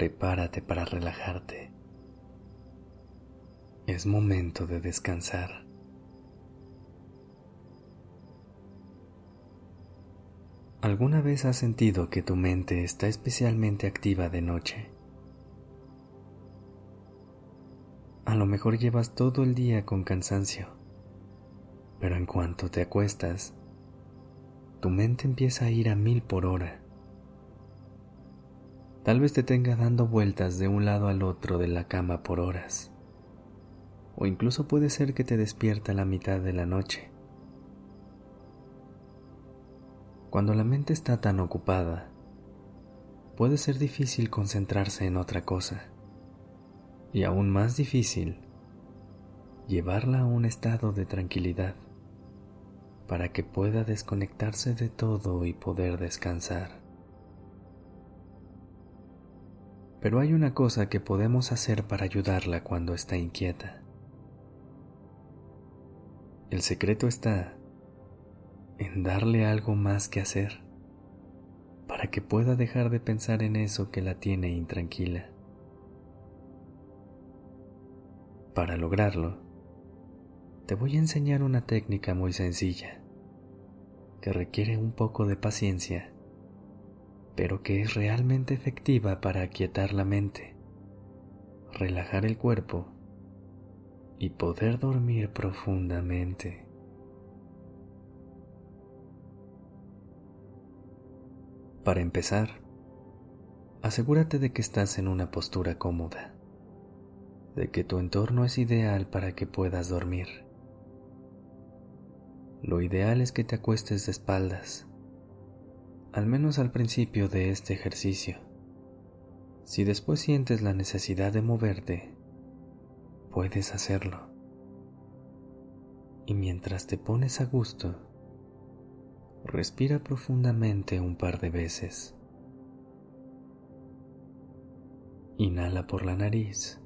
Prepárate para relajarte. Es momento de descansar. ¿Alguna vez has sentido que tu mente está especialmente activa de noche? A lo mejor llevas todo el día con cansancio, pero en cuanto te acuestas, tu mente empieza a ir a mil por hora. Tal vez te tenga dando vueltas de un lado al otro de la cama por horas, o incluso puede ser que te despierta a la mitad de la noche. Cuando la mente está tan ocupada, puede ser difícil concentrarse en otra cosa. Y aún más difícil llevarla a un estado de tranquilidad para que pueda desconectarse de todo y poder descansar. Pero hay una cosa que podemos hacer para ayudarla cuando está inquieta. El secreto está en darle algo más que hacer para que pueda dejar de pensar en eso que la tiene intranquila. Para lograrlo, te voy a enseñar una técnica muy sencilla que requiere un poco de paciencia, pero que es realmente efectiva para aquietar la mente, relajar el cuerpo y poder dormir profundamente. Para empezar, asegúrate de que estás en una postura cómoda, de que tu entorno es ideal para que puedas dormir. Lo ideal es que te acuestes de espaldas, al menos al principio de este ejercicio. Si después sientes la necesidad de moverte, puedes hacerlo. Y mientras te pones a gusto, Respira profundamente un par de veces. Inhala por la nariz.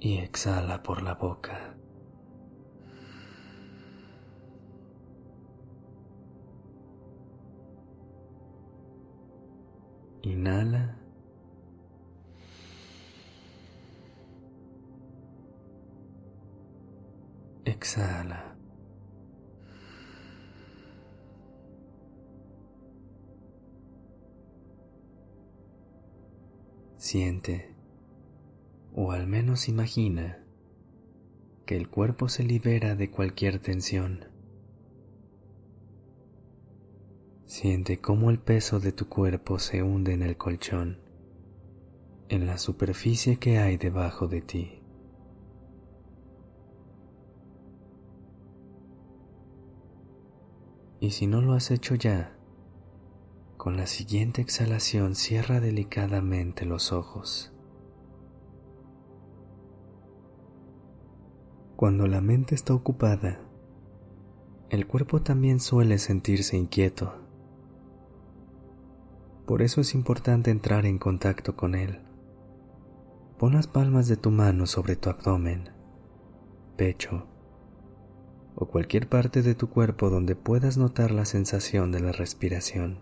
Y exhala por la boca. Inhala. Exhala. Siente, o al menos imagina, que el cuerpo se libera de cualquier tensión. Siente cómo el peso de tu cuerpo se hunde en el colchón, en la superficie que hay debajo de ti. Y si no lo has hecho ya, con la siguiente exhalación cierra delicadamente los ojos. Cuando la mente está ocupada, el cuerpo también suele sentirse inquieto. Por eso es importante entrar en contacto con él. Pon las palmas de tu mano sobre tu abdomen, pecho, o cualquier parte de tu cuerpo donde puedas notar la sensación de la respiración.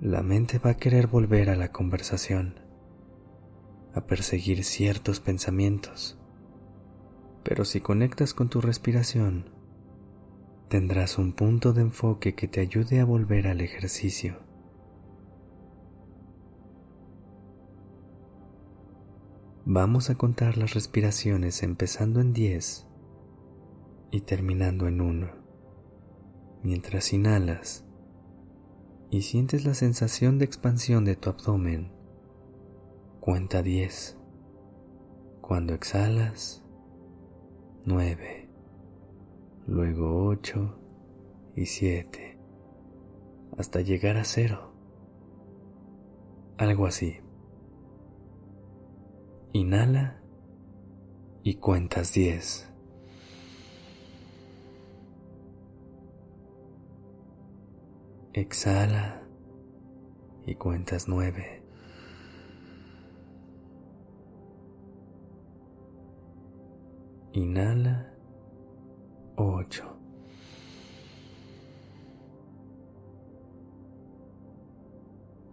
La mente va a querer volver a la conversación, a perseguir ciertos pensamientos, pero si conectas con tu respiración, tendrás un punto de enfoque que te ayude a volver al ejercicio. Vamos a contar las respiraciones empezando en 10 y terminando en uno. Mientras inhalas y sientes la sensación de expansión de tu abdomen, cuenta 10. Cuando exhalas, 9, luego 8 y siete, hasta llegar a cero. Algo así. Inhala y cuentas diez. Exhala y cuentas nueve. Inhala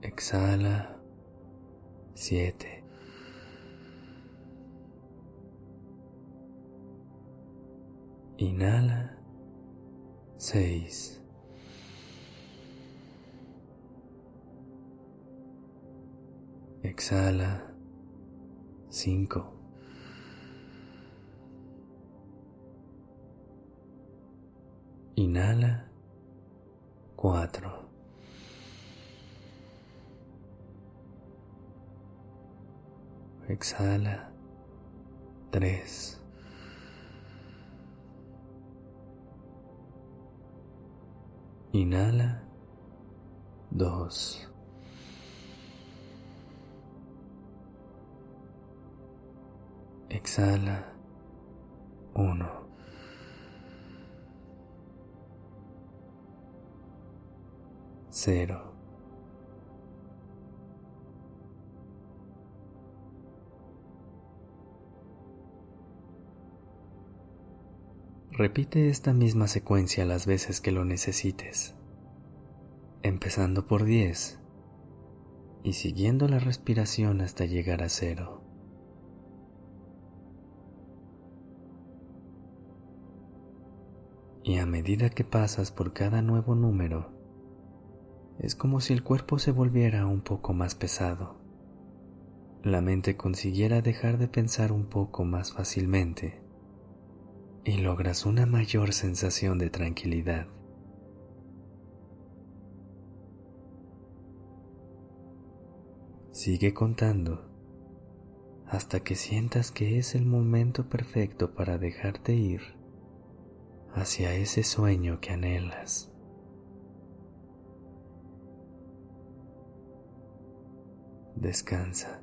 Exhala siete. Inhala seis. Exhala cinco. Inhala cuatro. Exhala tres. Inhala dos. Exhala uno. Cero. Repite esta misma secuencia las veces que lo necesites, empezando por 10 y siguiendo la respiración hasta llegar a cero. Y a medida que pasas por cada nuevo número, es como si el cuerpo se volviera un poco más pesado. La mente consiguiera dejar de pensar un poco más fácilmente y logras una mayor sensación de tranquilidad. Sigue contando hasta que sientas que es el momento perfecto para dejarte ir hacia ese sueño que anhelas. Descansa.